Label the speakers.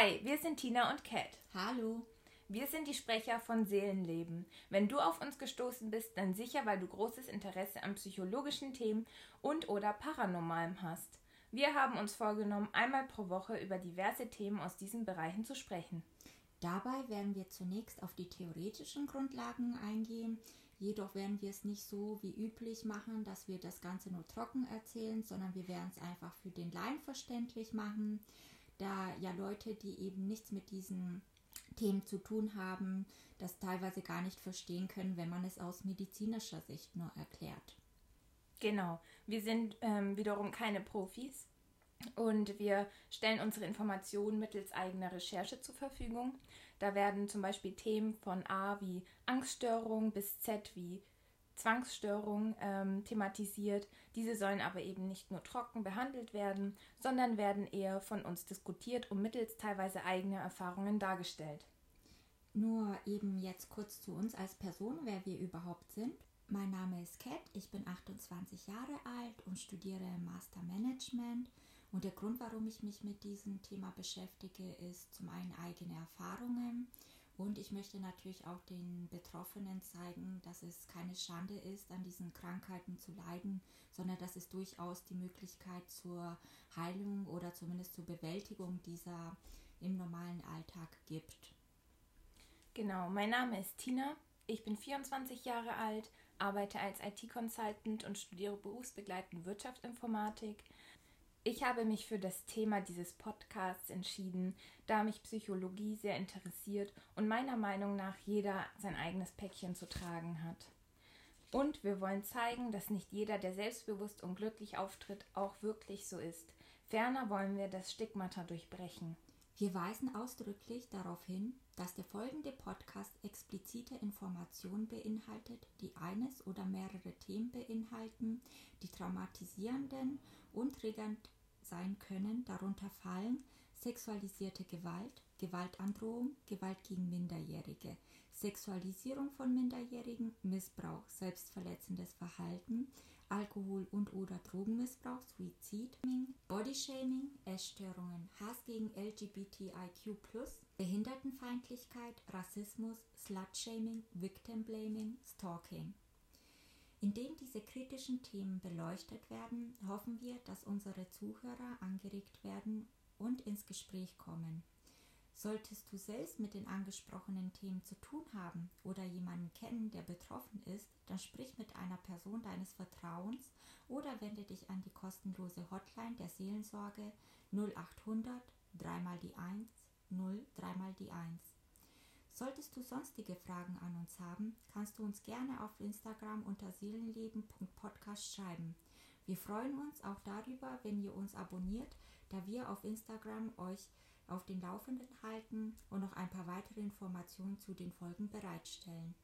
Speaker 1: Hi, wir sind Tina und Kat.
Speaker 2: Hallo.
Speaker 1: Wir sind die Sprecher von Seelenleben. Wenn du auf uns gestoßen bist, dann sicher, weil du großes Interesse an psychologischen Themen und oder Paranormalem hast. Wir haben uns vorgenommen, einmal pro Woche über diverse Themen aus diesen Bereichen zu sprechen.
Speaker 2: Dabei werden wir zunächst auf die theoretischen Grundlagen eingehen, jedoch werden wir es nicht so wie üblich machen, dass wir das Ganze nur trocken erzählen, sondern wir werden es einfach für den Laien verständlich machen, da ja Leute, die eben nichts mit diesen Themen zu tun haben, das teilweise gar nicht verstehen können, wenn man es aus medizinischer Sicht nur erklärt.
Speaker 1: Genau, wir sind ähm, wiederum keine Profis und wir stellen unsere Informationen mittels eigener Recherche zur Verfügung. Da werden zum Beispiel Themen von A wie Angststörung bis Z wie Zwangsstörung ähm, thematisiert. Diese sollen aber eben nicht nur trocken behandelt werden, sondern werden eher von uns diskutiert und mittels teilweise eigener Erfahrungen dargestellt.
Speaker 2: Nur eben jetzt kurz zu uns als Person, wer wir überhaupt sind. Mein Name ist Kat, ich bin 28 Jahre alt und studiere Master Management. Und der Grund, warum ich mich mit diesem Thema beschäftige, ist zum einen eigene Erfahrungen und ich möchte natürlich auch den Betroffenen zeigen, dass es keine Schande ist, an diesen Krankheiten zu leiden, sondern dass es durchaus die Möglichkeit zur Heilung oder zumindest zur Bewältigung dieser im normalen Alltag gibt.
Speaker 1: Genau, mein Name ist Tina, ich bin 24 Jahre alt, arbeite als IT-Consultant und studiere berufsbegleitend Wirtschaftsinformatik. Ich habe mich für das Thema dieses Podcasts entschieden, da mich Psychologie sehr interessiert und meiner Meinung nach jeder sein eigenes Päckchen zu tragen hat. Und wir wollen zeigen, dass nicht jeder, der selbstbewusst und glücklich auftritt, auch wirklich so ist. Ferner wollen wir das Stigmata durchbrechen.
Speaker 2: Wir weisen ausdrücklich darauf hin, dass der folgende Podcast explizite Informationen beinhaltet, die eines oder mehrere Themen beinhalten, die traumatisierenden und triggernd sein können. Darunter fallen sexualisierte Gewalt, Gewaltandrohung, Gewalt gegen Minderjährige, Sexualisierung von Minderjährigen, Missbrauch, selbstverletzendes Verhalten, Alkohol- und oder Drogenmissbrauch, Suizid, Bodyshaming, Essstörungen, Hass gegen LGBTIQ+, Behindertenfeindlichkeit, Rassismus, Slutshaming, Victim Blaming, Stalking. Indem diese kritischen Themen beleuchtet werden, hoffen wir, dass unsere Zuhörer angeregt werden und ins Gespräch kommen. Solltest du selbst mit den angesprochenen Themen zu tun haben oder jemanden kennen, der betroffen ist, dann sprich mit einer Person deines Vertrauens oder wende dich an die kostenlose Hotline der Seelensorge 0800 3 mal die 1 0 3 mal die 1. Solltest du sonstige Fragen an uns haben, kannst du uns gerne auf Instagram unter seelenleben.podcast schreiben. Wir freuen uns auch darüber, wenn ihr uns abonniert, da wir auf Instagram euch auf den Laufenden halten und noch ein paar weitere Informationen zu den Folgen bereitstellen.